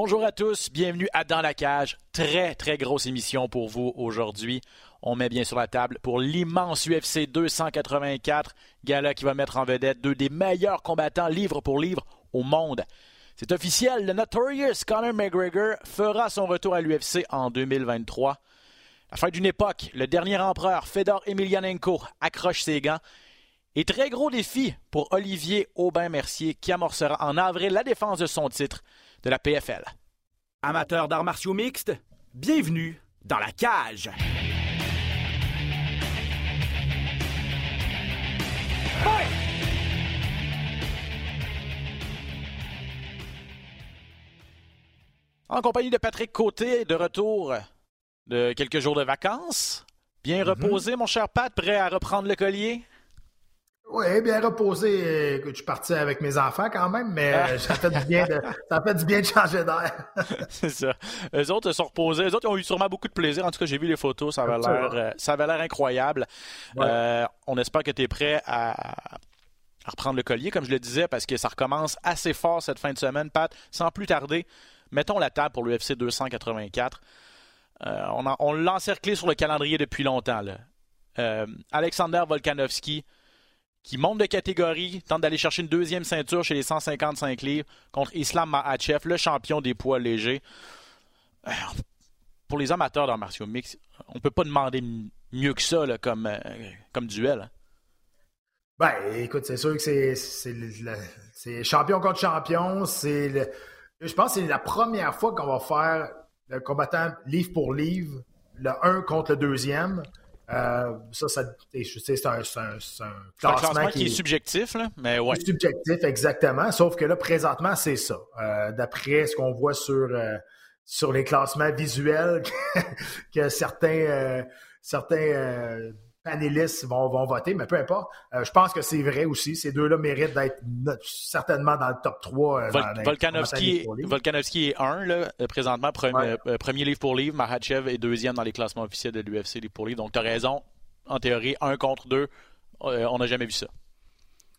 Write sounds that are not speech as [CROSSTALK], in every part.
Bonjour à tous, bienvenue à Dans la cage. Très, très grosse émission pour vous aujourd'hui. On met bien sur la table pour l'immense UFC 284, gala qui va mettre en vedette deux des meilleurs combattants livre pour livre au monde. C'est officiel, le Notorious Conor McGregor fera son retour à l'UFC en 2023. La fin d'une époque, le dernier empereur Fedor Emelianenko accroche ses gants. Et très gros défi pour Olivier Aubin-Mercier qui amorcera en avril la défense de son titre de la PFL. Amateurs d'arts martiaux mixtes, bienvenue dans la cage. En compagnie de Patrick Côté, de retour de quelques jours de vacances. Bien Mhm. reposé, mon cher Pat, prêt à reprendre le collier? Oui, bien reposé. Écoute, je suis parti avec mes enfants quand même, mais Ah. euh, ça, fait du bien de, ça fait du bien de changer d'air. [LAUGHS] C'est ça. Eux autres se sont reposés. Eux autres ont eu sûrement beaucoup de plaisir. En tout cas, j'ai vu les photos. Ça avait l'air, euh, ça avait l'air incroyable. Ouais. Euh, on espère que tu es prêt à, à reprendre le collier, comme je le disais, parce que ça recommence assez fort cette fin de semaine, Pat. Sans plus tarder, mettons la table pour l'UFC 284. Euh, on, l'a encerclé sur le calendrier depuis longtemps. là. Euh, Alexander Volkanovski, qui monte de catégorie, tente d'aller chercher une deuxième ceinture chez les 155 livres contre Islam Makhachev, le champion des poids légers. Euh, Pour les amateurs d'arts martiaux mix, on peut pas demander mieux que ça là, comme, euh, comme duel. hein. Ben, écoute, c'est sûr que c'est, champion contre champion. C'est je pense que c'est la première fois qu'on va faire le combattant livre pour livre, le 1 contre le deuxième. Euh, ça, ça c'est, un, un- un classement, classement qui est subjectif, là, mais ouais. C'est subjectif, exactement. Sauf que là, présentement, c'est ça. Euh, D'après ce qu'on voit sur, euh, sur les classements visuels, [LAUGHS] que certains, euh, certains euh, panélistes vont, vont voter, mais peu importe. Euh, je pense que c'est vrai aussi. Ces deux-là méritent d'être certainement dans le top 3. euh, Vol- dans- Volkanovski, Volkanovski est 1, là, euh, présentement, Ouais. premier livre pour livre. Mahachev est deuxième dans les classements officiels de l'UFC livre pour livre. Donc, tu as raison. En théorie, 1 contre 2, on n'a jamais vu ça.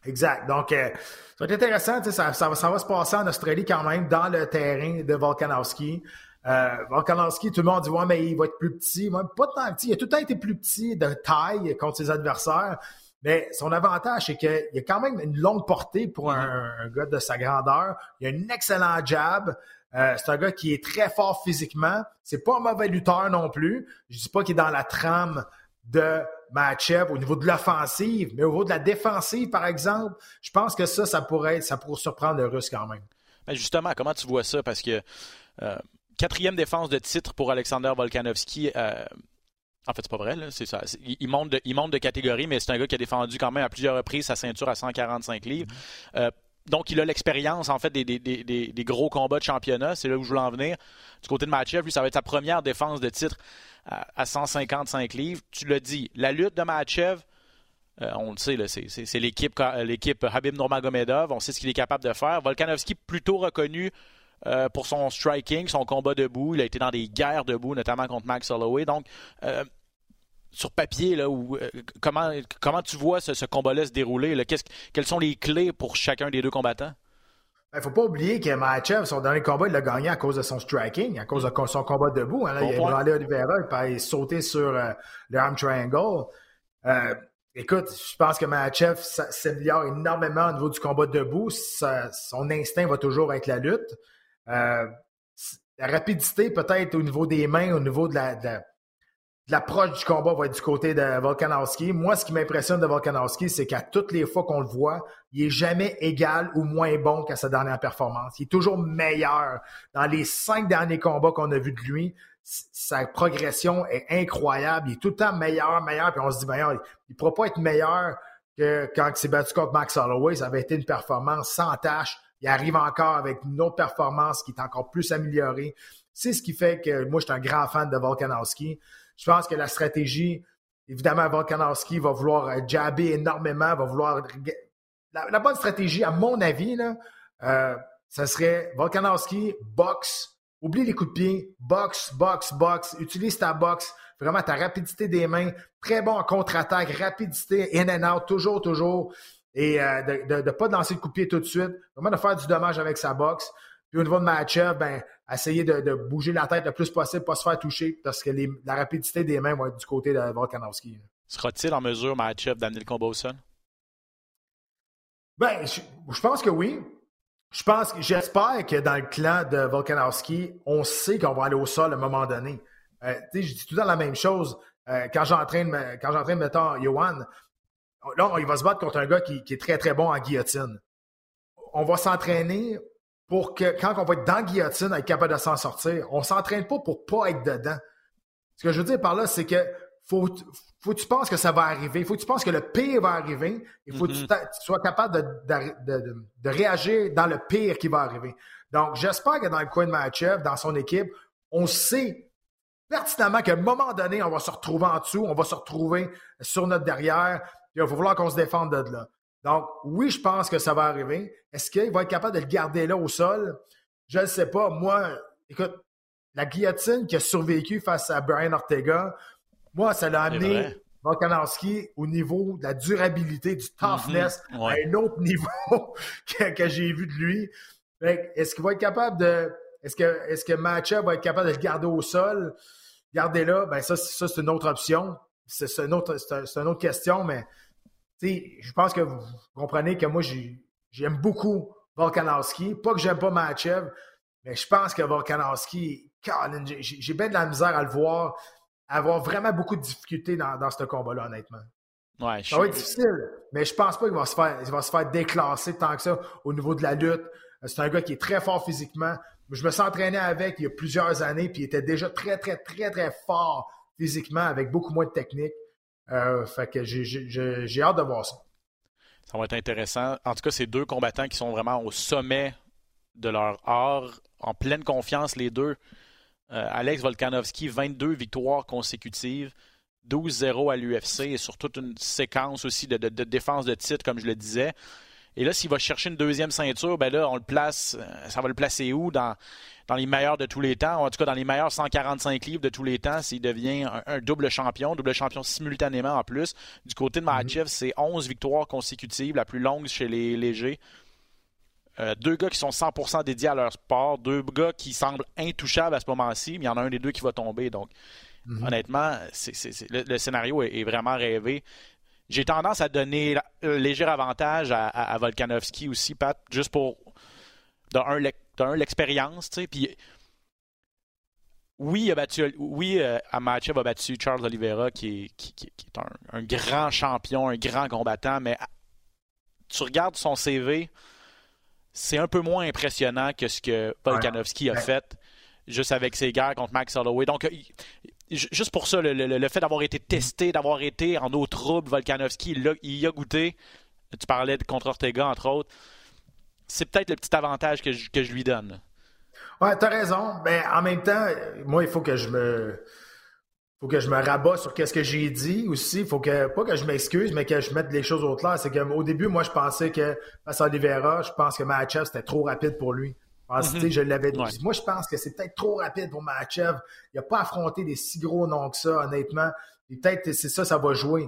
Exact. Donc, euh, ça va être intéressant. Ça, ça va se passer en Australie quand même, dans le terrain de Volkanovski. Euh, Volkanovski, tout le monde dit Ouais, mais il va être plus petit. Moi, pas tant petit. Il a tout le temps été plus petit de taille contre ses adversaires. Mais son avantage, c'est qu'il a quand même une longue portée pour un, un gars de sa grandeur. Il a un excellent jab. Euh, c'est un gars qui est très fort physiquement. C'est pas un mauvais lutteur non plus. Je dis pas qu'il est dans la trame de Matchup au niveau de l'offensive, mais au niveau de la défensive, par exemple, je pense que ça, ça pourrait ça pourrait surprendre le Russe quand même. Mais justement, comment tu vois ça? Parce que euh, quatrième défense de titre pour Alexander Volkanovski. euh, en fait, c'est pas vrai, là, c'est ça. Il, monte de, il monte de catégorie, mais c'est un gars qui a défendu quand même à plusieurs reprises sa ceinture à 145 livres. Euh, donc, il a l'expérience, en fait, des, des- des- des- des gros combats de championnat. C'est là où je voulais en venir. Du côté de Matchev, lui, ça va être sa première défense de titre à, à 155 livres. Tu l'as dit, la lutte de Matchev, euh, on le sait, c'est, l'équipe, l'équipe Habib Nurmagomedov. On sait ce qu'il est capable de faire. Volkanovski, plutôt reconnu euh, pour son striking, son combat debout. Il a été dans des guerres debout, notamment contre Max Holloway. Donc, euh, sur papier, là, où, euh, comment, comment tu vois ce, ce combat-là se dérouler? Là? Quelles sont les clés pour chacun des deux combattants? Il ne faut pas oublier que Matchev, son dernier combat, il l'a gagné à cause de son striking, à cause de son combat debout. hein. Là, Bon il a point. ébranlé Oliveira, puis il a sauté sur euh, le arm triangle. Euh, écoute, je pense que Matchev ça- s'améliore énormément au niveau du combat debout. Ça- son instinct va toujours être la lutte. Euh, la rapidité, peut-être au niveau des mains, au niveau de la, de la- de l'approche du combat va être du côté de Volkanovski. Moi, ce qui m'impressionne de Volkanovski, c'est qu'à toutes les fois qu'on le voit, il est jamais égal ou moins bon qu'à sa dernière performance. Il est toujours meilleur. Dans les cinq derniers combats qu'on a vus de lui, sa progression est incroyable. Il est tout le temps meilleur, meilleur. Puis on se dit, ben, il ne pourra pas être meilleur que quand il s'est battu contre Max Holloway. Ça avait été une performance sans tâche. Il arrive encore avec une autre performance qui est encore plus améliorée. C'est ce qui fait que moi, je suis un grand fan de Volkanovski. Je pense que la stratégie, évidemment, Volkanovski va vouloir euh, jabber énormément, va vouloir. La, bonne stratégie, à mon avis, là, euh, ça serait Volkanovski, boxe, oublie les coups de pied, boxe, boxe, boxe, utilise ta boxe, vraiment ta rapidité des mains, très bon en contre-attaque, rapidité, in and out, toujours, toujours, et euh, de ne pas lancer le coup de pied tout de suite, vraiment de faire du dommage avec sa boxe. Puis au niveau de match-up, ben, essayer de, bouger la tête le plus possible, pas se faire toucher, parce que la rapidité des mains va être du côté de Volkanovski. Sera-t-il en mesure, match-up, d'amener le combat au sol? Ben, je, pense que oui. Je pense, j'espère que dans le clan de Volkanovski, on sait qu'on va aller au sol à un moment donné. Euh, je dis tout le temps la même chose. Euh, quand j'entraîne, quand j'entraîne, mettons, Johan, là, il va se battre contre un gars qui, est très, très bon en guillotine. On va s'entraîner pour que, quand on va être dans la guillotine, être capable de s'en sortir. On s'entraîne pas pour pas être dedans. Ce que je veux dire par là, c'est que faut, faut que tu penses que ça va arriver. Faut que tu penses que le pire va arriver. Il faut que tu, mm-hmm. sois capable de, de, réagir dans le pire qui va arriver. Donc, j'espère que dans le coin de Matchev, dans son équipe, on sait pertinemment qu'à un moment donné, on va se retrouver en dessous, on va se retrouver sur notre derrière, il va falloir qu'on se défende de là. Donc, oui, je pense que ça va arriver. Est-ce qu'il va être capable de le garder là au sol? Je ne sais pas. Moi, écoute, la guillotine qui a survécu face à Brian Ortega, moi, ça l'a amené Volkanovski au niveau de la durabilité, du toughness, mhm. à un autre [LAUGHS] niveau que, j'ai vu de lui. Est-ce qu'il va être capable de. Est-ce que, est que Matcha va être capable de le garder au sol? Garder là, ben ça, ça c'est une autre option. C'est une, autre, une autre question, mais je pense que vous comprenez que moi, j'aime beaucoup Volkanovski. Pas que j'aime pas Matchev, mais je pense que Volkanovski, j'ai bien de la misère à le voir avoir vraiment beaucoup de difficultés dans, ce combat-là, honnêtement. Ouais, ça va être difficile, mais je pense pas qu'il va se faire, va se faire déclasser tant que ça au niveau de la lutte. C'est un gars qui est très fort physiquement. Je me suis entraîné avec il y a plusieurs années, puis il était déjà très, très, très, très fort physiquement, avec beaucoup moins de technique. Euh, j'ai hâte de voir ça. Ça va être intéressant. En tout cas, c'est deux combattants qui sont vraiment au sommet de leur art, en pleine confiance, les deux. Euh, Alex Volkanovski, 22 victoires consécutives, 12-0 à l'UFC et sur toute une séquence aussi de, défense de titre, comme je le disais. Et là, s'il va chercher une deuxième ceinture, ben là, on le place, euh, ça va le placer où? Dans, dans les meilleurs de tous les temps, en tout cas dans les meilleurs 145 livres de tous les temps, s'il devient un, double champion, double champion simultanément en plus. Du côté de mhm. Mahachev, c'est 11 victoires consécutives, la plus longue chez les légers. Euh, deux gars qui sont 100% dédiés à leur sport, deux gars qui semblent intouchables à ce moment-ci, mais il y en a un des deux qui va tomber. Donc, mhm. honnêtement, le, scénario est, vraiment rêvé. J'ai tendance à donner un léger avantage à, Volkanovski aussi, Pat, juste pour, d'un, l'expérience, tu sais, puis oui, il a battu, oui, euh, a battu Charles Oliveira, qui est, qui, est un, grand champion, un grand combattant, mais tu regardes son CV, c'est un peu moins impressionnant que ce que Volkanovski a fait juste avec ses guerres contre Max Holloway. Donc, euh, juste pour ça, le, fait d'avoir été testé, d'avoir été en eau trouble, Volkanovski, il, y a goûté. Tu parlais de contre Ortega, entre autres. C'est peut-être le petit avantage que je, lui donne. Ouais, t'as raison. Mais en même temps, moi, il faut que je me faut que je me rabats sur qu'est-ce que j'ai dit aussi. Faut que, pas que je m'excuse, mais que je mette les choses au clair. C'est qu'au début, moi, je pensais que face à Oliveira, je pense que Mahachev, c'était trop rapide pour lui. Mm-hmm. Je l'avais dit. Moi, je pense que c'est peut-être trop rapide pour Mahachev. Il n'a pas affronté des si gros noms que ça, honnêtement. Et peut-être c'est ça, ça va jouer.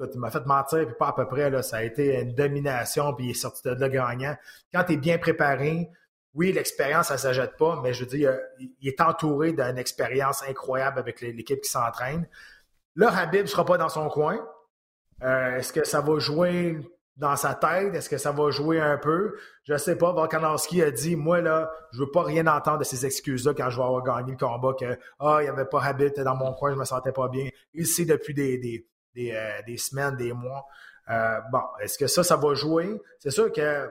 il m'a fait mentir, puis pas à peu près. Là, ça a été une domination, puis il est sorti de là gagnant. Quand tu es bien préparé, oui, l'expérience, ça ne s'ajoute pas, mais je veux dire, il est entouré d'une expérience incroyable avec l'équipe qui s'entraîne. Là, Habib ne sera pas dans son coin. Euh, est-ce que ça va jouer? Dans sa tête? Est-ce que ça va jouer un peu? Je ne sais pas. Volkanovski a dit, moi, là, je veux pas rien entendre de ces excuses-là quand je vais avoir gagné le combat, que, ah, il n'y avait pas Habib dans mon coin, je me sentais pas bien. Sait depuis des, des, des, euh, semaines, des mois. Euh, bon, est-ce que ça, ça va jouer? C'est sûr que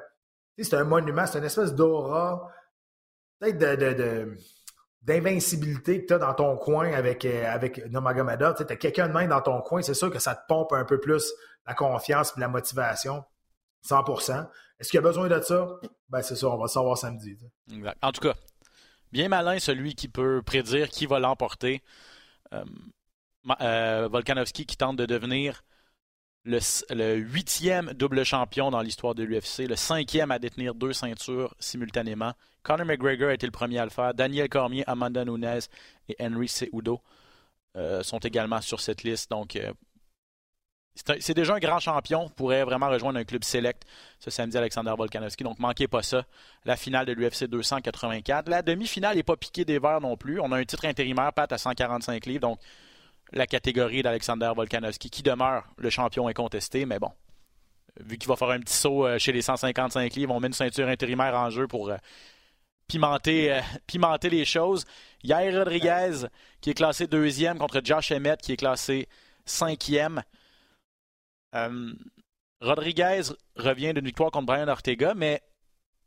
c'est un monument, c'est une espèce d'aura, peut-être de, d'invincibilité que tu as dans ton coin avec, euh, avec Nomagomeda. Tu as quelqu'un de main dans ton coin, c'est sûr que ça te pompe un peu plus la confiance et la motivation. 100% Est-ce qu'il y a besoin de ça? Ben, c'est ça, on va le savoir samedi. En tout cas, bien malin celui qui peut prédire qui va l'emporter. Euh, euh, Volkanovski qui tente de devenir le, huitième double champion dans l'histoire de l'UFC, le cinquième à détenir deux ceintures simultanément. Conor McGregor a été le premier à le faire. Daniel Cormier, Amanda Nunes et Henry Cejudo euh, sont également sur cette liste. Donc, euh, c'est déjà un grand champion, pourrait vraiment rejoindre un club select ce samedi, Alexander Volkanovski. Donc, manquez pas ça. La finale de l'UFC 284. La demi-finale n'est pas piquée des verres non plus. On a un titre intérimaire, Pat, à 145 livres. Donc, la catégorie d'Alexander Volkanovski, qui demeure le champion incontesté. Mais bon, vu qu'il va faire un petit saut euh, chez les 155 livres, on met une ceinture intérimaire en jeu pour euh, pimenter, euh, [LAUGHS] pimenter les choses. Yair Rodriguez, qui est classé deuxième contre Josh Emmett, qui est classé cinquième. Euh, Rodriguez revient d'une victoire contre Brian Ortega, mais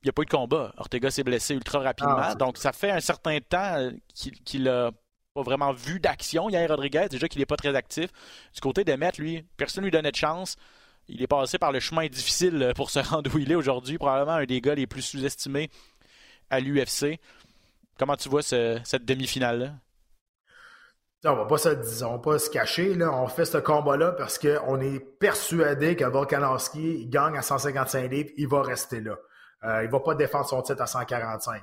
il n'y a pas eu de combat. Ortega s'est blessé ultra rapidement. Ah, donc, ça fait un certain temps qu'il n'a pas vraiment vu d'action. Hier, Rodriguez, déjà qu'il n'est pas très actif. Du côté de Met, lui, personne ne lui donnait de chance. Il est passé par le chemin difficile pour se [LAUGHS] rendre où il est aujourd'hui. Probablement un des gars les plus sous-estimés à l'UFC. Comment tu vois cette demi-finale-là? On va pas se, disons, pas se cacher. Là. On fait ce combat-là parce qu'on est persuadé que Volkanovski il gagne à 155 livres, il va rester là. Euh, il va pas défendre son titre à 145.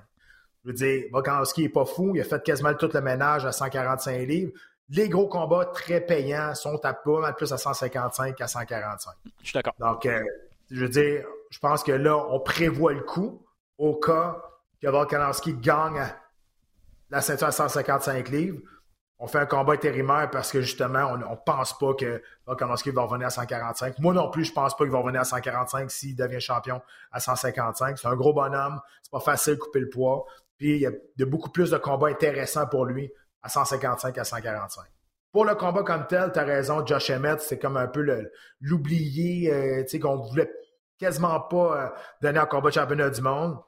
Je veux dire, Volkanovski est pas fou, il a fait quasiment tout le ménage à 145 livres. Les gros combats très payants sont à pas mal plus à 155 qu'à 145. Je suis d'accord. Donc, euh, je veux dire, je pense que là, on prévoit le coup au cas que Volkanovski gagne la ceinture à 155 livres on fait un combat intérimaire parce que justement, on ne pense pas que Volkanovski va revenir à 145. Moi non plus, je pense pas qu'il va revenir à 145 s'il devient champion à 155. C'est un gros bonhomme, c'est pas facile de couper le poids. Puis il y a beaucoup plus de combats intéressants pour lui à 155 à 145. Pour le combat comme tel, tu as raison, Josh Emmett, c'est comme un peu l'oublié, euh, sais, qu'on voulait quasiment pas euh, donner un combat de championnat du monde.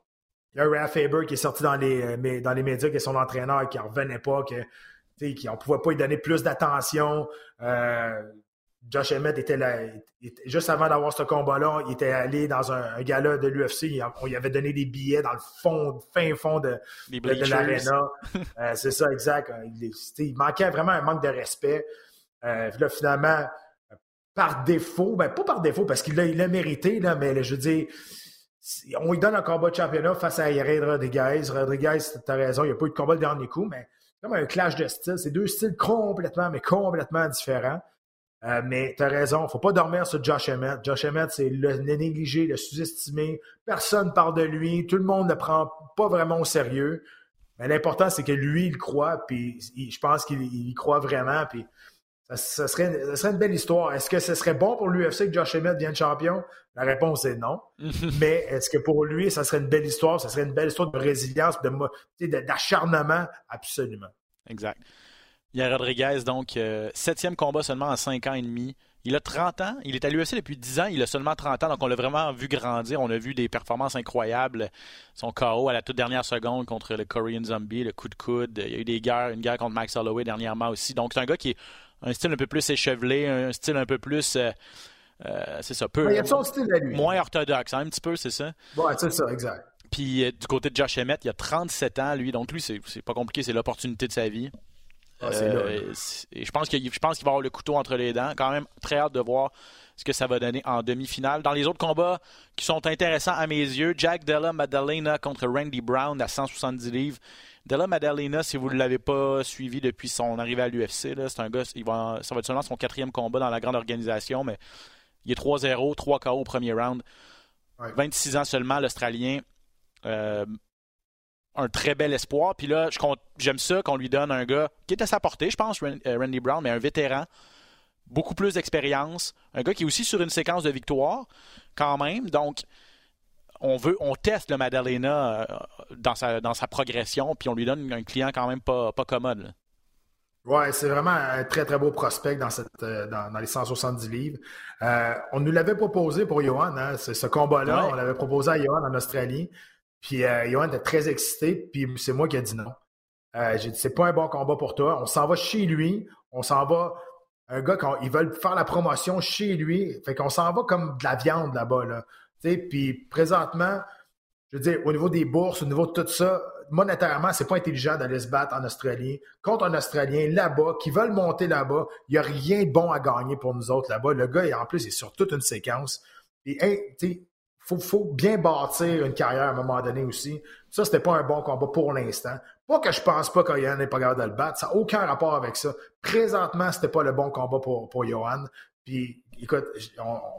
Il y a Ralph Faber qui est sorti dans les, euh, dans les médias, qui est son entraîneur, qui en revenait pas, que on ne pouvait pas lui donner plus d'attention. Euh, Josh Emmett était là, juste avant d'avoir ce combat-là, il était allé dans un, gala de l'UFC. On lui avait donné des billets dans le fond, fin fond de, de, l'aréna. [LAUGHS] Euh, c'est ça, exact. Il, manquait vraiment un manque de respect. Euh, là, finalement, par défaut, ben pas par défaut, parce qu'il l'a mérité, là, mais je veux dire, on lui donne un combat de championnat face à Yared Rodriguez. Rodriguez, tu as raison, il n'y a pas eu de combat le dernier coup, mais comme un clash de styles. C'est deux styles complètement, mais complètement différents. Euh, mais tu as raison, faut pas dormir sur Josh Emmett. Josh Emmett, c'est le, négligé, le sous-estimé. Personne parle de lui. Tout le monde ne prend pas vraiment au sérieux. Mais l'important, c'est que lui, il croit, puis je pense qu'il y croit vraiment. Puis ça, serait, une belle histoire. Est-ce que ce serait bon pour l'UFC que Josh Emmett devienne champion? La réponse est non. [LAUGHS] Mais est-ce que pour lui, ça serait une belle histoire? Ça serait une belle histoire de résilience, d'acharnement? Absolument. Exact. Il y a Rodriguez, donc, euh, septième combat seulement en cinq ans et demi. Il a 30 ans. Il est à l'UFC depuis 10 ans. Il a seulement 30 ans. Donc, on l'a vraiment vu grandir. On a vu des performances incroyables. Son KO à la toute dernière seconde contre le Korean Zombie, le coup de coude. Il y a eu des guerres, une guerre contre Max Holloway dernièrement aussi. Donc, c'est un gars qui est un style un peu plus échevelé, un style un peu plus. Euh, euh, c'est ça, peu. il a son style à lui? Moins orthodoxe, hein, un petit peu, c'est ça? Ouais, c'est ça, exact. Puis euh, du côté de Josh Emmett, il a 37 ans, lui. Donc, lui, c'est pas compliqué, c'est l'opportunité de sa vie. Ah, et je pense qu'il va avoir le couteau entre les dents. Quand même, très hâte de voir ce que ça va donner en demi-finale. Dans les autres combats qui sont intéressants à mes yeux, Jack Della Maddalena contre Randy Brown à 170 livres. Della Maddalena, si vous ne l'avez pas suivi depuis son arrivée à l'UFC, c'est un gars, il va, ça va être seulement son quatrième combat dans la grande organisation, mais il est 3-0, 3 KO au premier round. 26 ans seulement, l'Australien. Euh, un très bel espoir. Puis là, j'aime ça qu'on lui donne un gars qui est à sa portée, je pense, euh, Randy Brown, mais un vétéran. Beaucoup plus d'expérience. Un gars qui est aussi sur une séquence de victoire, quand même. Donc, on veut, on teste le Madalena euh, dans sa, dans sa progression, puis on lui donne un client quand même pas, pas commode. Oui, c'est vraiment un très, très beau prospect dans, cette, euh, dans, les 170 livres. Euh, on nous l'avait proposé pour Johan, hein, ce, combat-là. On l'avait proposé à Johan en Australie. Puis Johan était très excité, puis c'est moi qui ai dit non. J'ai dit, c'est pas un bon combat pour toi. On s'en va chez lui. On s'en va. Un gars, quand ils veulent faire la promotion chez lui. Fait qu'on s'en va comme de la viande là-bas. Là. Puis présentement, je veux dire, au niveau des bourses, au niveau de tout ça, monétairement, c'est pas intelligent d'aller se battre en Australie contre un Australien là-bas qui veulent monter là-bas. Il n'y a rien de bon à gagner pour nous autres là-bas. Le gars, en plus, il est sur toute une séquence. Et il faut, bien bâtir une carrière à un moment donné aussi. Ça, c'était pas un bon combat pour l'instant. Pas que je pense pas que Johan n'est pas capable de le battre. Ça n'a aucun rapport avec ça. Présentement, c'était pas le bon combat pour, pour Johan. Puis, écoute,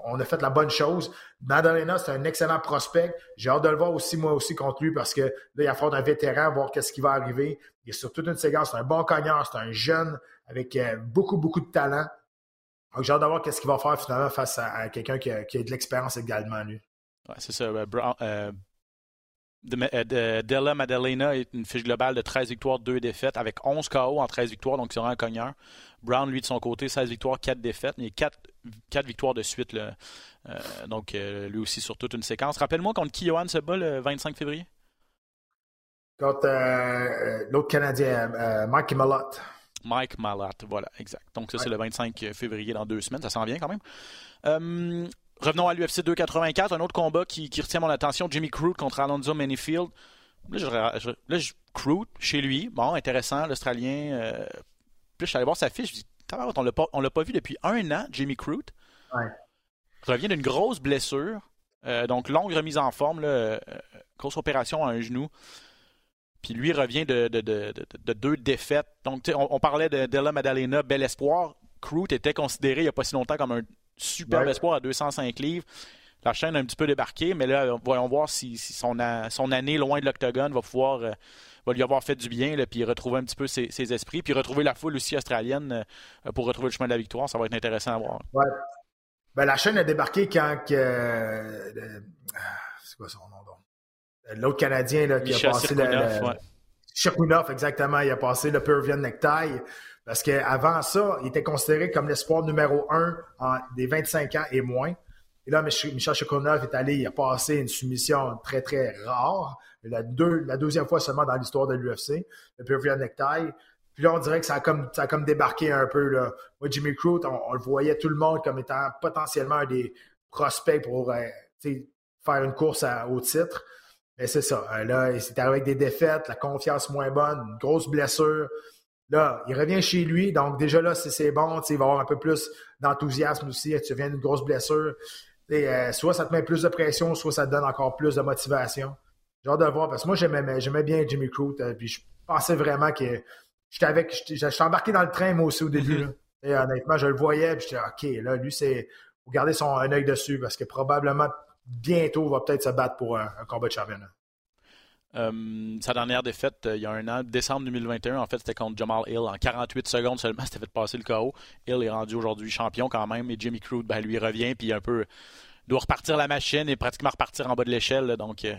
on, a fait la bonne chose. Madalena, c'est un excellent prospect. J'ai hâte de le voir aussi, moi aussi, contre lui, parce que là, il affronte un vétéran, voir qu'est-ce qui va arriver. Il est sur toute une séquence. C'est un bon cognard, c'est un jeune avec euh, beaucoup, beaucoup de talent. Donc, j'ai hâte de voir qu'est-ce qu'il va faire finalement face à, quelqu'un qui, a, de l'expérience également, lui. Ouais, c'est ça. Euh, de, Della Maddalena est une fiche globale de 13 victoires, 2 défaites, avec 11 KO en 13 victoires, donc c'est vraiment un cogneur. Brown, lui, de son côté, 16 victoires, 4 défaites, mais 4, 4 victoires de suite. Là. Euh, donc, euh, lui aussi sur toute une séquence. Rappelle-moi contre qui Johan se bat le 25 février? Contre euh, l'autre Canadien, Mike Malott. Mike Malott, voilà, exact. Donc, ça, c'est le 25 février dans deux semaines. Ça s'en vient quand même. Revenons à l'UFC 284, un autre combat qui, retient mon attention, Jimmy Crute contre Alonzo Manyfield. Là, je, Crute, chez lui, bon, intéressant, l'Australien. Euh, puis je suis allé voir sa fiche, je dis, on l'a pas, l'a pas vu depuis un an, Jimmy Crute. Ouais. Revient d'une grosse blessure, euh, donc longue remise en forme, euh, grosse opération à un genou. Puis lui revient de, deux défaites. Donc, on, on, parlait de Della Maddalena, bel espoir. Crute était considéré il n'y a pas si longtemps comme un Super espoir à 205 livres. La chaîne a un petit peu débarqué, mais là, voyons voir si, son, son, année loin de l'octogone va pouvoir euh, va lui avoir fait du bien, là, puis retrouver un petit peu ses, esprits, puis retrouver la foule aussi australienne euh, pour retrouver le chemin de la victoire. Ça va être intéressant à voir. Ouais. Ben, la chaîne a débarqué quand euh, c'est quoi son nom donc? L'autre Canadien là, qui a passé le, exactement. Il a passé le Peruvian Necktie. Parce qu'avant ça, il était considéré comme l'espoir numéro un des 25 ans et moins. Et là, Michel Chokonov est allé, il a passé une soumission très, très rare, la, deuxième fois seulement dans l'histoire de l'UFC, le Peruvian Necktie. Puis là, on dirait que ça a comme, ça comme débarqué un peu. Là. Moi, Jimmy Crute, on, le voyait tout le monde comme étant potentiellement un des prospects pour euh, faire une course au titre. Mais c'est ça. Euh, là, il s'est arrivé avec des défaites, la confiance moins bonne, une grosse blessure. Là, il revient chez lui, donc déjà là, c'est bon, il va avoir un peu plus d'enthousiasme aussi. Tu viens d'une grosse blessure. Euh, soit ça te met plus de pression, soit ça te donne encore plus de motivation. J'ai hâte de voir, parce que moi, j'aimais bien Jimmy Crute, euh, puis je pensais vraiment que j'étais avec, j'étais embarqué dans le train, moi aussi, au début. Et honnêtement, je le voyais, puis j'étais OK, là, lui, c'est. Faut garder son, un œil dessus, parce que probablement, bientôt, il va peut-être se battre pour un, un combat de championnat. Euh, sa dernière défaite, euh, il y a un an, décembre 2021, en fait, c'était contre Jamal Hill. En 48 secondes seulement, [LAUGHS] c'était fait passer le KO. Hill est rendu aujourd'hui champion quand même. Et Jimmy Crude, ben, lui, revient, puis un peu doit repartir la machine et pratiquement repartir en bas de l'échelle. Donc, euh,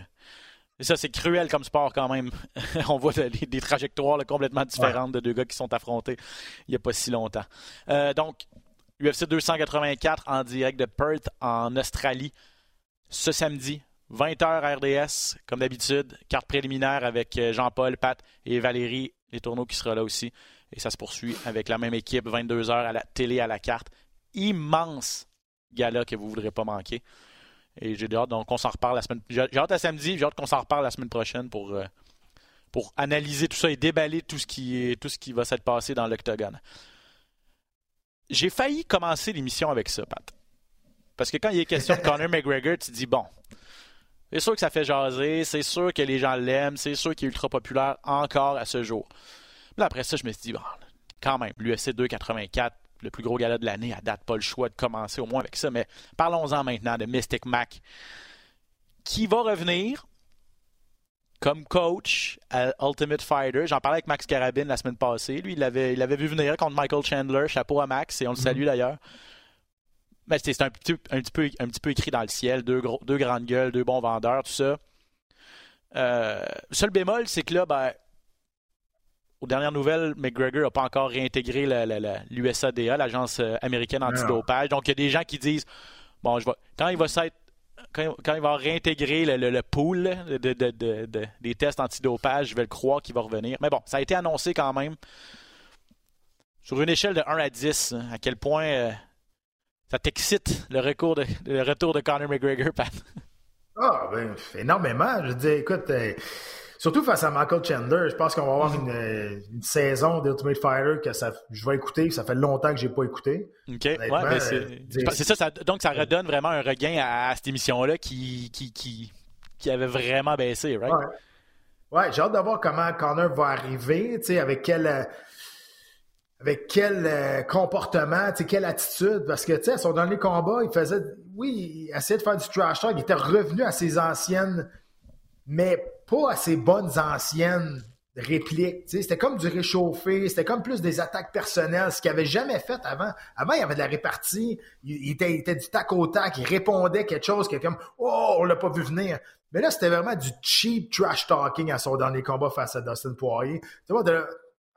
ça, c'est cruel comme sport quand même. [LAUGHS] On voit des, trajectoires complètement différentes de deux gars qui sont affrontés il n'y a pas si longtemps. donc, UFC 284 en direct de Perth, en Australie, ce samedi, 20h RDS, comme d'habitude. Carte préliminaire avec euh, Jean-Paul, Pat et Valérie, les tourneaux qui sera là aussi. Et ça se poursuit avec la même équipe, 22h à la télé à la carte. Immense gala que vous ne voudrez pas manquer. Et j'ai hâte, donc on s'en reparle la semaine J'ai hâte à samedi, j'ai hâte qu'on s'en reparle la semaine prochaine pour, euh, analyser tout ça et déballer tout ce qui, va s'être passé dans l'octogone. J'ai failli commencer l'émission avec ça, Pat. Parce que quand il est question de Conor McGregor, tu dis bon, c'est sûr que ça fait jaser, c'est sûr que les gens l'aiment, c'est sûr qu'il est ultra populaire encore à ce jour. Là, après ça, je me suis dit, bon, quand même, l'UFC 284, le plus gros gala de l'année, à date pas le choix de commencer au moins avec ça, mais parlons-en maintenant de Mystic Mac, qui va revenir comme coach à Ultimate Fighter. J'en parlais avec Max Carabine la semaine passée. Lui, il l'avait il avait vu venir contre Michael Chandler, chapeau à Max, et on le salue mhm. d'ailleurs. Ben, c'est un petit, un, petit peu, un petit peu écrit dans le ciel. Deux, gros, deux grandes gueules, deux bons vendeurs, tout ça. Euh, seul bémol, c'est que là, ben, aux dernières nouvelles, McGregor n'a pas encore réintégré l'USADA, l'agence euh, américaine antidopage. Donc, il y a des gens qui disent bon, je vais, quand il va quand, quand, il va réintégrer le, pool de, des tests antidopage, je vais le croire qu'il va revenir. Mais bon, ça a été annoncé quand même sur une échelle de 1 à 10, hein, à quel point euh, ça t'excite le, de, retour de Conor McGregor, Pat? Ah, ben, énormément. Je dis, écoute, euh, surtout face à Michael Chandler, je pense qu'on va avoir une, euh, une saison d'Ultimate Fighter que ça, je vais écouter. Ça fait longtemps que je n'ai pas écouté. OK. Ouais, ben, c'est ça, Donc, ça redonne vraiment un regain à, cette émission-là qui, qui, qui, qui, avait vraiment baissé, right? Ouais, ouais j'ai hâte de voir comment Connor va arriver, tu sais, avec quel avec quel euh, comportement, quelle attitude, parce que, tu sais, son dernier combat, il faisait, oui, il essayait de faire du trash talk, il était revenu à ses anciennes, mais pas à ses bonnes anciennes répliques, c'était comme du réchauffé, c'était comme plus des attaques personnelles, ce qu'il avait jamais fait avant. Avant, il y avait de la répartie, il, était, il était, du tac au tac, il répondait quelque chose qui comme, oh, on l'a pas vu venir. Mais là, c'était vraiment du cheap trash talking à son dernier combat face à Dustin Poirier. Tu vois, de,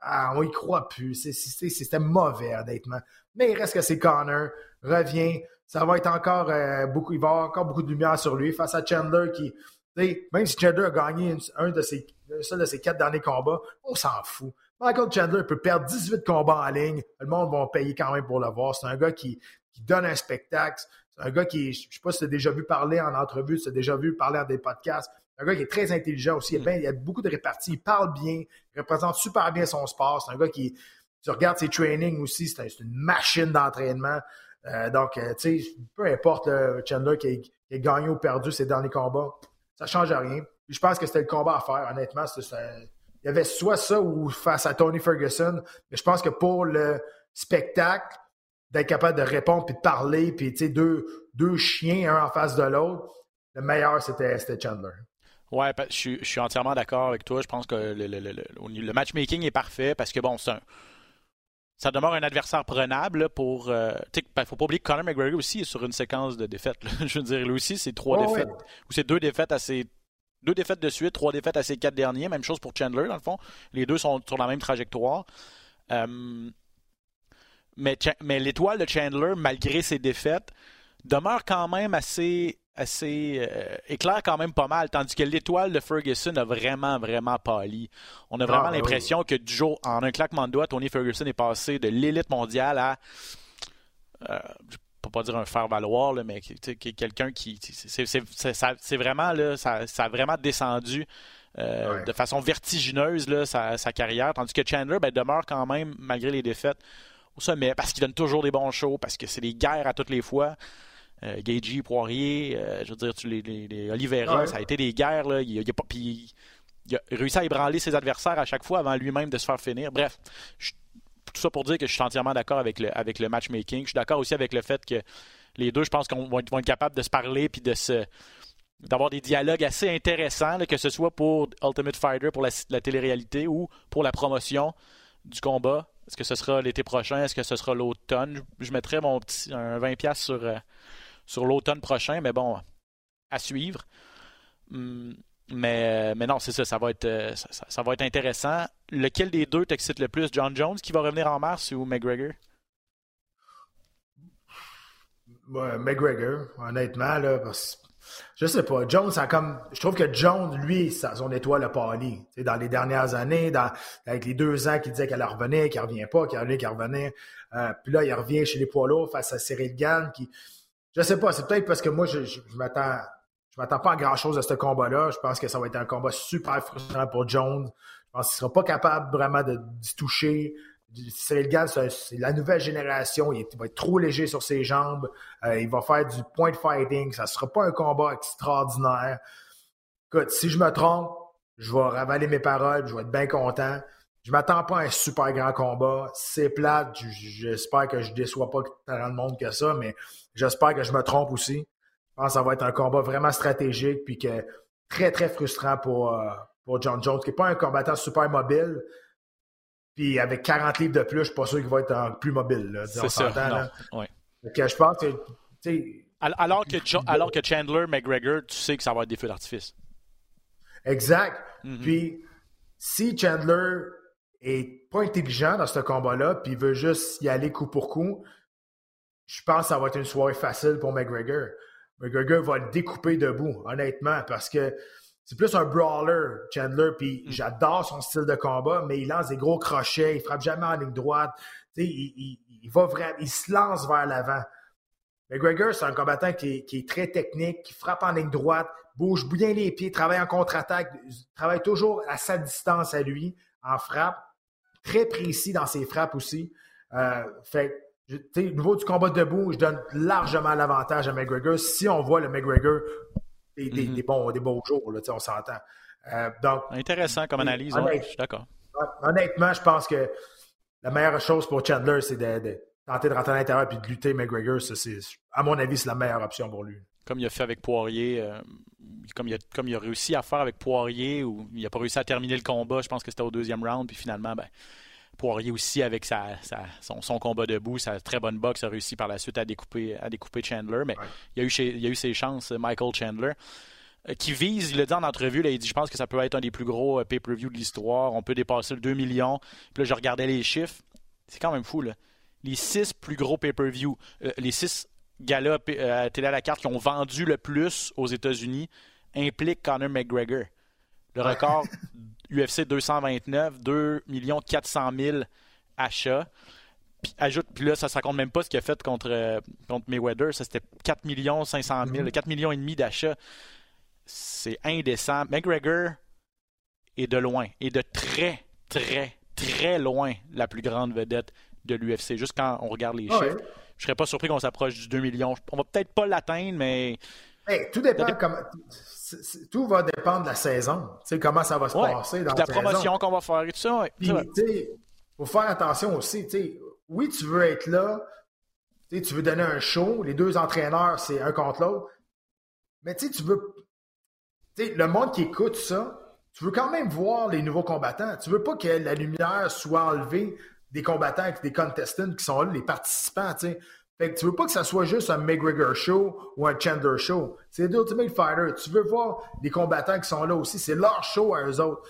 ah, on y croit plus. C'était mauvais, honnêtement. Mais il reste que c'est Connor. Revient. Ça va être encore euh, beaucoup. Il va avoir encore beaucoup de lumière sur lui face à Chandler qui. Même si Chandler a gagné un de ses, seul de ses quatre derniers combats, on s'en fout. Michael Chandler peut perdre 18 combats en ligne. Le monde va payer quand même pour le voir. C'est un gars qui, donne un spectacle. C'est un gars qui, je ne sais pas si tu as déjà vu parler en entrevue, si tu as déjà vu parler à des podcasts un gars qui est très intelligent aussi. Il, y a, beaucoup de réparties. Il parle bien. Il représente super bien son sport. C'est un gars qui, tu regardes ses trainings aussi, c'est une machine d'entraînement. Euh, donc, euh, tu sais, peu importe le Chandler qui a, gagné ou perdu ses derniers combats, ça change rien. je pense que c'était le combat à faire, honnêtement. il y avait soit ça ou face à Tony Ferguson. Mais je pense que pour le spectacle, d'être capable de répondre puis de parler, puis tu sais, deux, deux chiens, un en face de l'autre, le meilleur, c'était Chandler. Ouais, je, je suis entièrement d'accord avec toi. Je pense que le, le, le, le, matchmaking est parfait parce que bon, c'est un, ça demeure un adversaire prenable pour. Euh, il ne faut pas oublier que Conor McGregor aussi est sur une séquence de défaites. [LAUGHS] Je veux dire, lui aussi, c'est trois défaites. Ou c'est deux défaites à ses. Deux défaites de suite, trois défaites à ses quatre derniers. Même chose pour Chandler, dans le fond. Les deux sont sur la même trajectoire. Euh, mais, mais l'étoile de Chandler, malgré ses défaites, demeure quand même assez assez euh, éclaire quand même pas mal, tandis que l'étoile de Ferguson a vraiment, vraiment pâli. On a vraiment ah, l'impression que du jour, en un claquement de doigts, Tony Ferguson est passé de l'élite mondiale à, euh, je peux pas dire un faire-valoir, mais quelqu'un qui, c'est vraiment, là, ça, ça, a vraiment descendu euh, de façon vertigineuse là, sa, sa, carrière, tandis que Chandler ben, demeure quand même, malgré les défaites, au sommet, parce qu'il donne toujours des bons shows, parce que c'est des guerres à toutes les fois. Euh, Gagey, Poirier, euh, je veux dire, tu, les, les, Oliveira, ça a été des guerres. Là. Il, a pas, il, a réussi à ébranler ses adversaires à chaque fois avant lui-même de se faire finir. Bref, tout ça pour dire que je suis entièrement d'accord avec le, avec le matchmaking. Je suis d'accord aussi avec le fait que les deux, je pense qu'on va, être capables de se parler puis de se d'avoir des dialogues assez intéressants, que ce soit pour Ultimate Fighter, pour la, la télé-réalité ou pour la promotion du combat. Est-ce que ce sera l'été prochain? Est-ce que ce sera l'automne? Je, mettrais mon petit un 20$ sur, euh, sur l'automne prochain, mais bon, à suivre. Hum, mais, mais non, c'est ça, ça va, être, euh, ça, va être intéressant. Lequel des deux t'excite le plus, John Jones qui va revenir en mars ou McGregor? McGregor, honnêtement, là, parce je sais pas. Jones, ça comme. Je trouve que Jones, lui, son étoile a pâli. Dans les dernières années, avec les deux ans qu'il disait qu'elle revenait, qu'elle revient pas, qu'elle revenait, qu'elle revenait. Euh, puis là, il revient chez les poids lourds face à Cyril Gann, qui, je sais pas, c'est peut-être parce que moi, je, je, m'attends. Je m'attends pas à grand-chose à ce combat-là. Je pense que ça va être un combat super frustrant pour Jones. Je pense qu'il sera pas capable vraiment de d'y toucher. Cyril Gann, c'est la nouvelle génération. Il, va être trop léger sur ses jambes. Euh, il va faire du point fighting. Ça sera pas un combat extraordinaire. Écoute, si je me trompe, je vais ravaler mes paroles. Je vais être bien content. Je m'attends pas à un super grand combat. C'est plate. J'espère que je déçois pas tant de monde que ça, mais j'espère que je me trompe aussi. Je pense que ça va être un combat vraiment stratégique puis que très, très frustrant pour, euh, pour John Jones, qui n'est pas un combattant super mobile. Puis avec 40 livres de plus, je suis pas sûr qu'il va être plus mobile. C'est ça. je pense que. Alors que, alors que Chandler, McGregor, tu sais que ça va être des feux d'artifice. Exact. Mm-hmm. Puis si Chandler est pas intelligent dans ce combat-là, puis il veut juste y aller coup pour coup, je pense que ça va être une soirée facile pour McGregor. McGregor va le découper debout, honnêtement, parce que c'est plus un brawler, Chandler, puis mm. j'adore son style de combat, mais il lance des gros crochets, il frappe jamais en ligne droite, il, va vraiment, il se lance vers l'avant. McGregor, c'est un combattant qui est, très technique, qui frappe en ligne droite, bouge bien les pieds, travaille en contre-attaque, travaille toujours à sa distance à lui, en frappe, très précis dans ses frappes aussi. Euh, fait au niveau du combat debout, je donne largement l'avantage à McGregor. Si on voit le McGregor des, des, mm-hmm. bons, des beaux jours, là, on s'entend. Euh, donc, Intéressant comme analyse, je suis d'accord. Honnêtement, je pense que la meilleure chose pour Chandler, c'est de, tenter de rentrer à l'intérieur et de lutter McGregor. Ça, à mon avis, c'est la meilleure option pour lui. Comme il a fait avec Poirier, euh, comme, il a, comme il a réussi à faire avec Poirier, où il n'a pas réussi à terminer le combat, je pense que c'était au deuxième round, puis finalement, ben, Poirier aussi, avec sa, son, combat debout, sa très bonne boxe, a réussi par la suite à découper, à découper Chandler. Mais il, a eu il a eu ses chances, Michael Chandler. Euh, qui vise, il l'a dit en entrevue, là, il dit Je pense que ça peut être un des plus gros euh, pay-per-view de l'histoire. On peut dépasser le 2 millions. Puis là, je regardais les chiffres. C'est quand même fou, là. Les six plus gros pay-per-view, euh, les six galas à télé à la carte qui ont vendu le plus aux États-Unis impliquent Conor McGregor. Le record UFC 229, 2 400 000 achats. Puis, ajoute, puis là, ça ne compte même pas ce qu'il a fait contre, contre Mayweather. Ça, c'était 4 500 000, 4 millions et demi d'achats c'est indécent. McGregor est de loin, et de très, très, très loin la plus grande vedette de l'UFC. Juste quand on regarde les ah chiffres, je serais pas surpris qu'on s'approche du 2 millions. On va peut-être pas l'atteindre, mais. tout dépend. tout va dépendre de la saison. Tu sais, comment ça va se passer dans la, la promotion qu'on va faire et tout ça. Il faut faire attention aussi. Oui, tu veux être là. Tu veux donner un show. Les deux entraîneurs, c'est un contre l'autre. Mais tu veux le monde qui écoute ça, tu veux quand même voir les nouveaux combattants. Tu veux pas que la lumière soit enlevée des combattants, des contestants qui sont là, les participants. Tu Fait que tu veux pas que ça soit juste un McGregor show ou un Chandler show. C'est l'Ultimate Fighter. Tu veux voir des combattants qui sont là aussi. C'est leur show à eux autres.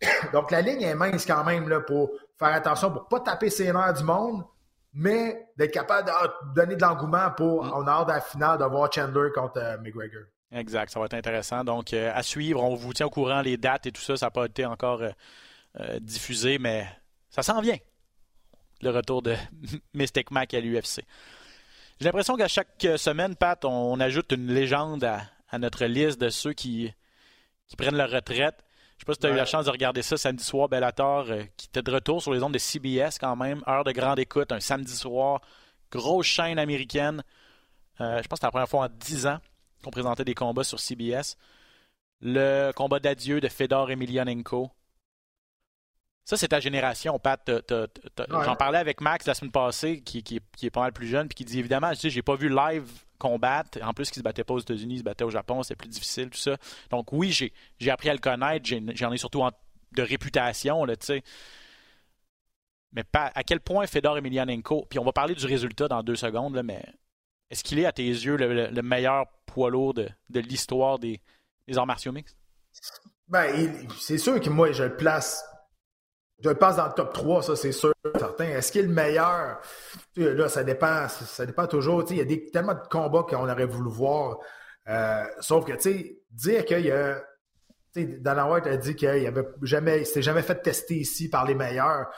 [COUGHS] Donc la ligne est mince quand même là, pour faire attention, pour pas taper ses nerfs du monde, mais d'être capable de ah, donner de l'engouement pour, mm. on a hâte à la finale de voir Chandler contre euh, McGregor. Exact, ça va être intéressant. Donc, euh, à suivre, on vous tient au courant les dates et tout ça. Ça n'a pas été encore euh, diffusé, mais ça s'en vient. Le retour de [LAUGHS] Mystic Mac à l'UFC. J'ai l'impression qu'à chaque semaine, Pat, on, ajoute une légende à, notre liste de ceux qui, qui prennent leur retraite. Je ne sais pas si tu as eu la chance de regarder ça samedi soir, Bellator, qui était de retour sur les ondes de CBS quand même. Heure de grande écoute, un samedi soir. Grosse chaîne américaine. je pense que c'était la première fois en 10 ans qu'on présentait des combats sur CBS. Le combat d'adieu de Fedor Emelianenko. Ça, c'est ta génération, Pat. J'en parlais avec Max la semaine passée, qui, est pas mal plus jeune, puis qui dit évidemment, je j'ai pas vu live combattre. En plus, qu'il se battait pas aux États-Unis, il se battait au Japon, c'est plus difficile, tout ça. Donc oui, j'ai appris à le connaître, j'en ai, surtout de réputation, là, tu sais. Mais à quel point Fedor Emelianenko, puis on va parler du résultat dans deux secondes, là, mais est-ce qu'il est à tes yeux le, meilleur poids lourd de, l'histoire des, arts martiaux mixtes? Ben, c'est sûr que moi, je le place. Je le passe dans le top 3, ça, c'est sûr, certain. Est-ce qu'il est le meilleur? Là, ça dépend, ça dépend toujours. Il y a tellement de combats qu'on aurait voulu voir. Euh, sauf que, tu sais, dire qu'il y a. Dana White a dit qu'il avait jamais, s'était jamais fait tester ici par les meilleurs.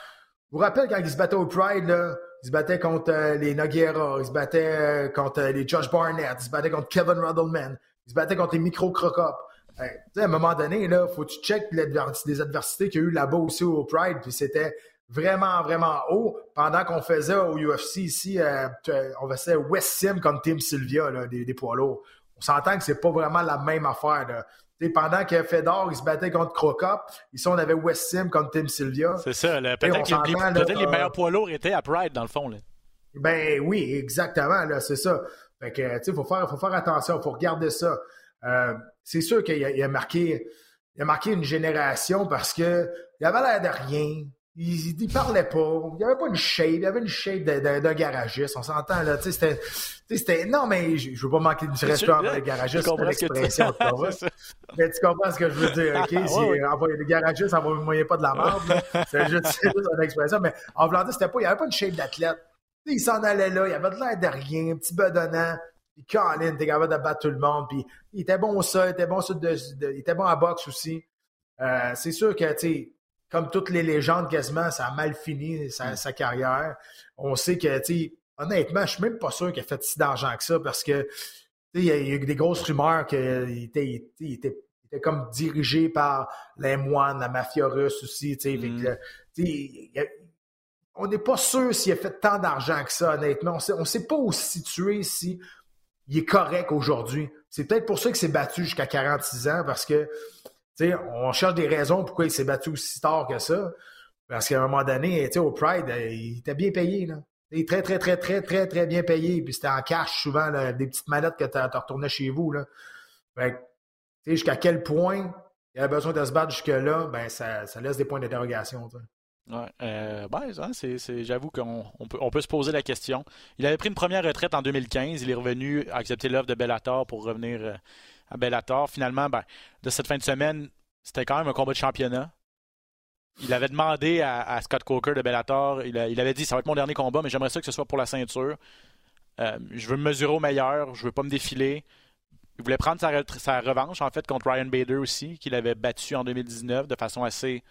Vous vous rappelez quand il se battait au Pride, là, il se battait contre euh, les Noguera, il se battait euh, contre les Josh Barnett, il se battait contre Kevin Ruddleman, il se battait contre les Micro Crocop. À un moment donné, il faut que tu checkes les adversités qu'il y a eu là-bas aussi au Pride, puis c'était vraiment, vraiment haut. Pendant qu'on faisait au UFC ici, on faisait West Sim contre Tim Sylvia, des, des, poids lourds. On s'entend que c'est pas vraiment la même affaire. Là pendant que Fedor il se battait contre Crocop, ici on avait West Sim contre Tim Sylvia. C'est ça. Peut-être que les, meilleurs poids lourds étaient à Pride dans le fond. Là. Ben oui, exactement. C'est ça. Fait que, tu sais, faut faire, faut faire attention, faut regarder ça. Euh, c'est sûr qu'il a, marqué, il a marqué une génération parce que il avait l'air de rien. Il, il, parlait pas. Il avait pas une shape. Il avait une shape d'un garagiste. On s'entend, là. Tu sais, c'était, non, mais je, je veux pas manquer de respect envers les garagistes. C'est l'expression. [LAUGHS] mais tu comprends ce que je veux dire, OK? Si ouais, ouais. les garagistes, ça ne pas de la merde, C'est juste, juste une expression. Mais en voulant c'était pas, il avait pas une shape d'athlète. Il s'en allait là. Il avait de l'air de rien. Un petit bedonnant. Puis Colin, t'es capable de battre tout le monde. Puis il était bon ça. Il était bon, ça de, il était bon à boxe aussi. Euh, c'est sûr que, tu comme toutes les légendes quasiment, ça a mal fini sa, mm. carrière. On sait que, tu honnêtement, je suis même pas sûr qu'il a fait si d'argent que ça parce que, il y, a eu des grosses rumeurs qu'il était, il était, comme dirigé par les moines, la mafia russe aussi, tu sais. Mm. on n'est pas sûr s'il a fait tant d'argent que ça, honnêtement. On ne sait pas où se situer si il est correct aujourd'hui. C'est peut-être pour ça qu'il s'est battu jusqu'à 46 ans parce que on cherche des raisons pourquoi il s'est battu aussi tard que ça. Parce qu'à un moment donné, au Pride, il était bien payé. Là. Il très, très, très, très, très, très bien payé. Puis c'était en cash souvent, des petites mallettes que tu retournais chez vous. Là. jusqu'à quel point il avait besoin de se battre jusque-là, ben ça laisse des points d'interrogation. Ouais, euh, ben, j'avoue qu'on peut, on peut se poser la question. Il avait pris une première retraite en 2015. Il est revenu accepter l'offre de Bellator pour revenir euh, à Bellator. Finalement, ben, de cette fin de semaine, c'était quand même un combat de championnat. Il avait demandé à, Scott Coker de Bellator, il, avait dit ça va être mon dernier combat, mais j'aimerais ça que ce soit pour la ceinture. Euh, je veux me mesurer au meilleur, je veux pas me défiler. Il voulait prendre sa, sa revanche, en fait, contre Ryan Bader aussi, qu'il avait battu en 2019 de façon assez,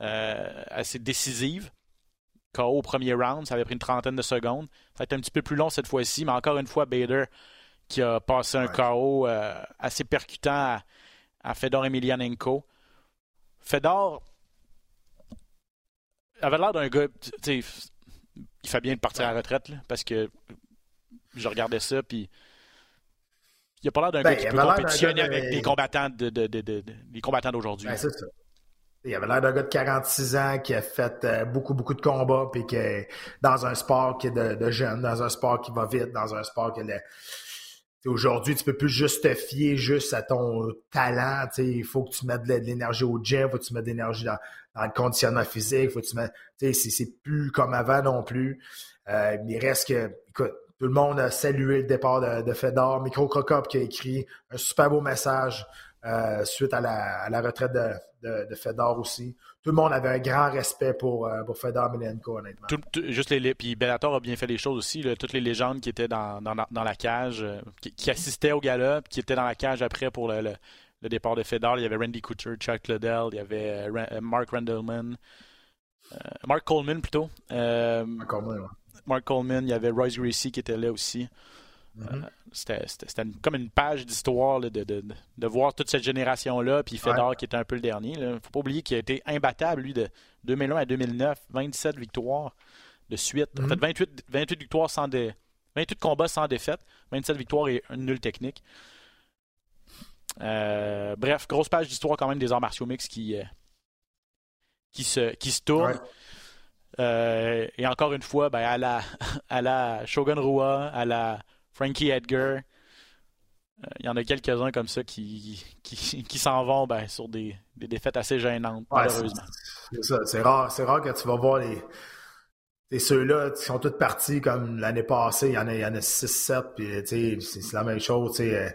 euh, assez décisive. KO au premier round, ça avait pris une trentaine de secondes. Ça a été un petit peu plus long cette fois-ci, mais encore une fois, Bader qui a passé un KO euh, assez percutant à, à Fedor Emelianenko. Fedor avait l'air d'un gars, il fait bien de partir à la retraite, parce que je regardais ça, puis il a pas l'air d'un ben, gars qui peut compétitionner avec des combattants de, de, des combattants d'aujourd'hui. Ben, c'est ça. Il avait l'air d'un gars de 46 ans qui a fait euh, beaucoup, beaucoup de combats, puis qui est dans un sport qui est de, jeune, dans un sport qui va vite, dans un sport qui est Aujourd'hui, tu peux plus juste te fier juste à ton talent. Il faut que tu mettes de l'énergie au gym, il faut que tu mettes de l'énergie dans, le conditionnement physique, faut que tu mettes. C'est plus comme avant non plus. Euh, il reste que. Écoute, tout le monde a salué le départ de, de Fedor. Micro Crocop qui a écrit un super beau message euh, suite à la, retraite de, Fedor aussi. Tout le monde avait un grand respect pour, euh, pour Fedor Milenko, honnêtement. juste les, puis Bellator a bien fait les choses aussi. toutes les légendes qui étaient dans, la cage, euh, qui, assistaient au galop, qui étaient dans la cage après pour le, départ de Fedor. Il y avait Randy Couture, Chuck Liddell, il y avait Mark Randleman, Mark Coleman plutôt. Mark Coleman, Mark Coleman, il y avait Royce Gracie qui était là aussi. Euh, c'était comme une page d'histoire de, de, voir toute cette génération-là, puis Fedor qui était un peu le dernier. Il ne faut pas oublier qu'il a été imbattable, lui, de 2001 à 2009. 27 victoires de suite. En fait, 28, mm-hmm. 28 victoires sans de, 28 combats sans défaite, 27 victoires et une nulle technique. Euh, bref, grosse page d'histoire quand même des arts martiaux mix qui, euh, qui, se, qui se tourne. Euh, et encore une fois, ben, à, la, [LAUGHS] à la Shogun Rua, à la Frankie Edgar, euh, il y en a quelques-uns comme ça qui, [LAUGHS] qui, s'en vont ben, sur des, des, défaites assez gênantes, malheureusement. C'est ça, c'est rare, rare que tu vas voir les. ceux-là qui sont tous partis comme l'année passée, il y en a, il y en a 6-7, puis c'est la même chose. Euh,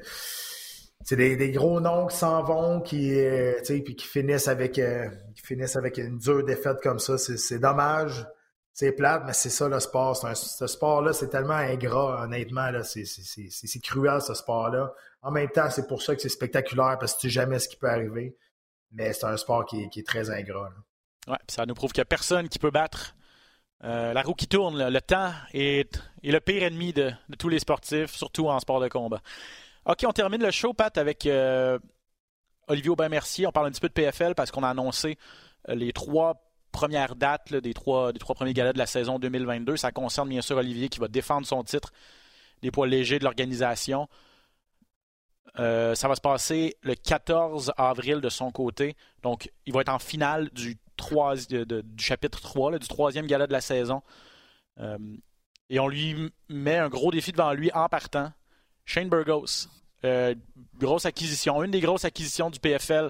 c'est des, des, gros noms qui s'en vont, qui, euh, puis qui finissent avec euh, qui finissent avec une dure défaite comme ça. C'est dommage. C'est plate, mais c'est ça le sport. ce sport-là, c'est tellement ingrat, honnêtement. C'est cruel, ce sport-là. En même temps, c'est pour ça que c'est spectaculaire, parce que tu sais jamais ce qui peut arriver. Mais c'est un sport qui, est très ingrat. Ouais, ça nous prouve qu'il n'y a personne qui peut battre euh, la roue qui tourne. Le temps est, le pire ennemi de, de tous les sportifs, surtout en sport de combat. OK, on termine le show, Pat, avec euh, Olivier Aubin-Mercier. On parle un petit peu de PFL parce qu'on a annoncé euh, les trois premières dates des, trois, premiers galas de la saison 2022. Ça concerne bien sûr Olivier qui va défendre son titre des poids légers de l'organisation. Euh, ça va se passer le 14 avril de son côté. Donc, il va être en finale du, chapitre 3, du troisième gala de la saison. et on lui met un gros défi devant lui en partant. Shane Burgos, euh, grosse acquisition, une des grosses acquisitions du PFL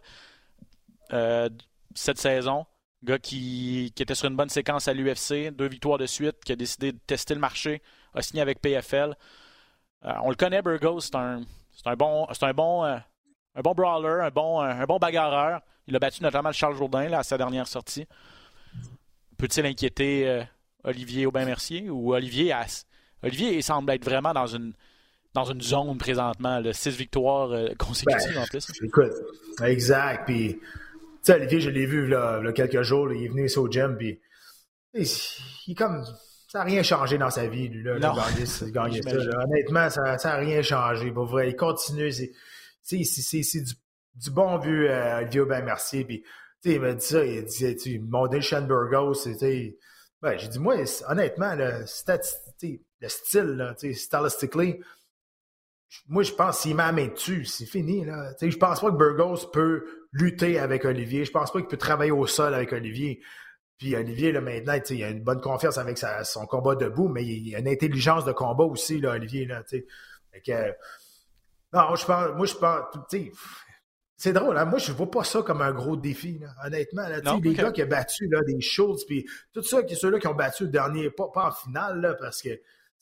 euh, cette saison. Gars qui, était sur une bonne séquence à l'UFC, deux victoires de suite, qui a décidé de tester le marché, a signé avec PFL. Euh, on le connaît, Burgos, c'est un, bon, c'est un bon, un bon brawler, un bon, un, bon bagarreur. Il a battu notamment Charles Jourdain là, à sa dernière sortie. Peut-il inquiéter Olivier Aubin-Mercier ou Olivier Olivier semble être vraiment dans une dans une zone présentement, là, six victoires euh, consécutives en plus. Écoute, exact. Puis, sais, Olivier, je l'ai vu là, quelques jours, il est venu ici au gym, puis il, comme. Ça n'a rien changé dans sa vie, lui, là, non. gagner, ça. Honnêtement, ça n'a rien changé. Pour vrai, il continue. C'est du, du, bon vu euh, Olivier Aubin-Mercier. Puis, il m'a dit ça, il a dit, tu mon Burgos, ben, j'ai dit, moi, honnêtement, le, le style, là, stylistically, moi, je pense s'il met la main dessus, c'est fini. Là. Je je pense pas que Burgos peut lutter avec Olivier. Je pense pas qu'il peut travailler au sol avec Olivier. Puis Olivier, là, maintenant, il a une bonne confiance avec son combat debout, mais il a une intelligence de combat aussi, là, Olivier. Là, que, non, je pense, moi, je pense, c'est drôle, hein? moi je vois pas ça comme un gros défi, honnêtement. Là, les gars qui ont battu là, des choses, puis tout ça, ceux-là qui ont battu le dernier, pas, pas en finale, parce que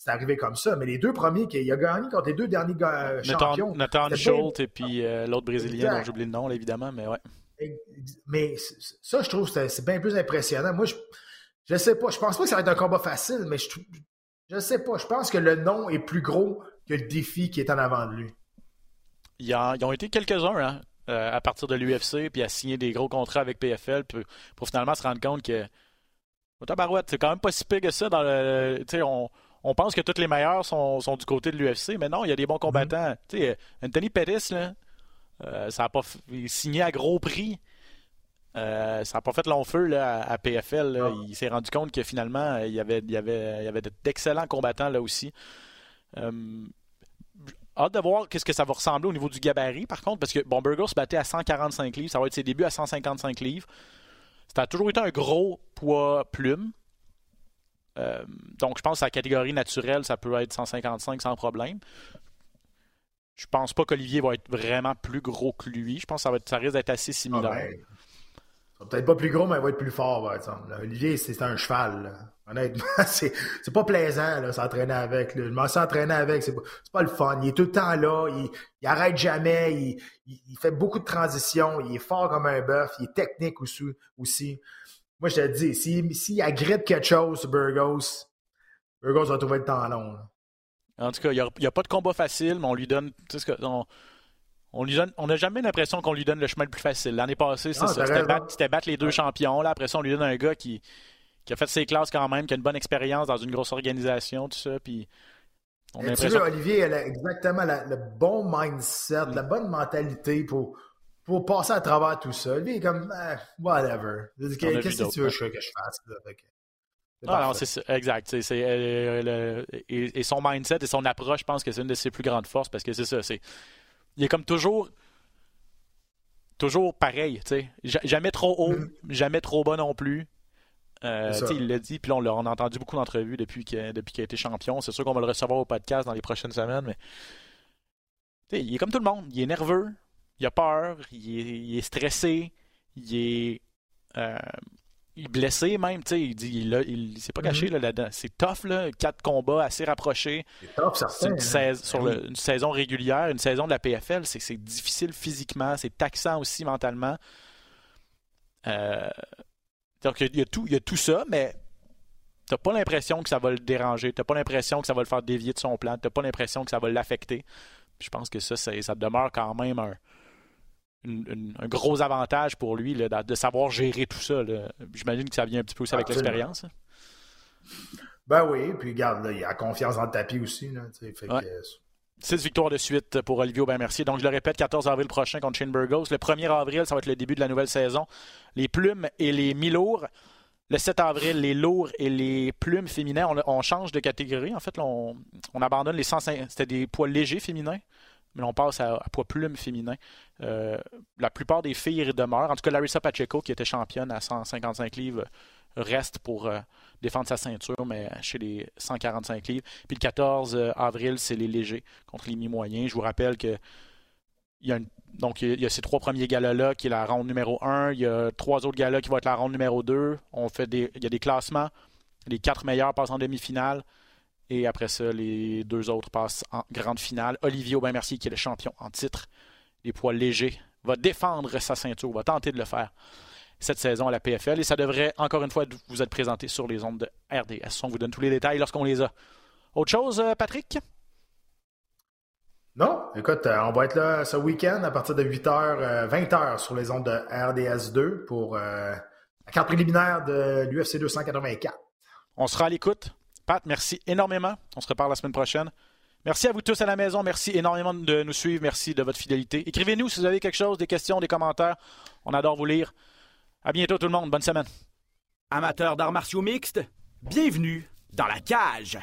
c'est arrivé comme ça, mais les deux premiers, il a gagné contre les deux derniers gars, champions. Nathan Schultz et puis euh, l'autre Brésilien dont j'oublie le nom, évidemment, mais ouais. Mais ça, je trouve c'est bien plus impressionnant. Moi, je, je sais pas. Je pense pas que ça va être un combat facile, mais je, je sais pas. Je pense que le nom est plus gros que le défi qui est en avant de lui. Ils, ont été quelques-uns hein, euh, à partir de l'UFC, puis à signer des gros contrats avec PFL pour, finalement se rendre compte que. Tabarouette, c'est quand même pas si pire que ça. Dans le, on, on pense que tous les meilleurs sont, du côté de l'UFC, mais non, il y a des bons combattants. Tu sais, Anthony Pettis, là, euh, ça a pas signé à gros prix. Euh, ça n'a pas fait long feu là, à, PFL. Ah. Il s'est rendu compte que finalement, il y avait, il y avait, il y avait d'excellents combattants là aussi. Euh, hâte de voir qu'est-ce que ça va ressembler au niveau du gabarit, par contre, parce que bon, Burgos se battait à 145 livres, ça va être ses débuts à 155 livres. Ça a toujours été un gros poids plume. Donc, je pense que sa catégorie naturelle, ça peut être 155 sans problème. Je pense pas qu'Olivier va être vraiment plus gros que lui. Je pense que ça, va ça risque d'être assez similaire. Ah ben, peut-être pas plus gros, mais il va être plus fort, par exemple. Olivier, c'est un cheval. Honnêtement, [LAUGHS] c'est pas plaisant s'entraîner avec. Je m'en suis entraîné avec, c'est pas, pas le fun. Il est tout le temps là, il, il arrête jamais, il, il, fait beaucoup de transitions, il est fort comme un bœuf, il est technique aussi. aussi. Moi, je te dis, s'il si, agrippe quelque chose Burgos, Burgos va trouver le temps long. En tout cas, il n'y a, pas de combat facile, mais on lui donne. On, on lui on n'a jamais l'impression qu'on lui donne le chemin le plus facile. L'année passée, c'est ça. C'était battre, les deux champions. Là. Après ça, on lui donne un gars qui, qui a fait ses classes quand même, qui a une bonne expérience dans une grosse organisation, tout ça. Puis on a Olivier, elle a exactement le bon mindset, la bonne mentalité pour, pour passer à travers tout ça. Lui, il est comme, eh, whatever. Qu'est-ce que tu veux que je fasse? Ah non, c'est exact. Euh, et, son mindset et son approche, je pense que c'est une de ses plus grandes forces parce que c'est ça. C'est, il est comme toujours toujours pareil. Jamais trop haut, mm. jamais trop bas non plus. Euh, il l'a dit, puis on, l'a, entendu beaucoup d'entrevues depuis, qu'il, depuis qu'il a été champion. C'est sûr qu'on va le recevoir au podcast dans les prochaines semaines, mais il est comme tout le monde. Il est nerveux, il a peur, il est, stressé, il est. Euh, il est blessé même, tu sais, il dit, il, il, s'est pas caché mhm. là-dedans. C'est tough, là, quatre combats assez rapprochés. C'est. Une, hein. sur ben une saison régulière, une saison de la PFL, c'est difficile physiquement, c'est taxant aussi mentalement. Euh, donc, il y, a tout, il y a tout ça, mais t'as pas l'impression que ça va le déranger, t'as pas l'impression que ça va le faire dévier de son plan, t'as pas l'impression que ça va l'affecter. Je pense que ça, ça demeure quand même un, un gros avantage pour lui de, savoir gérer tout ça. J'imagine que ça vient un petit peu aussi avec l'expérience. Hein. Ben oui, puis regarde, il a confiance dans le tapis aussi. Là, Six victoires de suite pour Olivier Aubin-Mercier. Donc, je le répète, 14 avril prochain contre Shane Burgos. Le 1er avril, ça va être le début de la nouvelle saison. Les plumes et les mi-lourds. Le 7 avril, les lourds et les plumes féminins. On, change de catégorie. En fait, on, abandonne les 105. C'était des poids légers féminins mais on passe à, poids plume féminin. Euh, la plupart des filles demeurent. En tout cas, Larissa Pacheco, qui était championne à 155 livres, reste pour euh, défendre sa ceinture, mais chez les 145 livres. Puis le 14 euh, avril, c'est les légers contre les mi-moyens. Je vous rappelle que il y a donc il y a ces trois premiers galas-là qui est la ronde numéro 1. Il y a trois autres galas qui vont être la ronde numéro 2. On fait des, il y a des classements. Les quatre meilleurs passent en demi-finale. Et après ça, les deux autres passent en grande finale. Olivier Aubin-Mercier, qui est le champion en titre des poids légers, va défendre sa ceinture, va tenter de le faire cette saison à la PFL. Et ça devrait, encore une fois, vous être présenté sur les ondes de RDS. On vous donne tous les détails lorsqu'on les a. Autre chose, euh, Patrick? Non, écoute, euh, on va être là ce week-end à partir de 8h, 20h sur les ondes de RDS2 pour euh, la carte préliminaire de l'UFC 284. On sera à l'écoute Pat, merci énormément. On se reparle la semaine prochaine. Merci à vous tous à la maison. Merci énormément de nous suivre. Merci de votre fidélité. Écrivez-nous si vous avez quelque chose, des questions, des commentaires. On adore vous lire. À bientôt tout le monde. Bonne semaine. Amateurs d'arts martiaux mixtes, bienvenue dans la cage.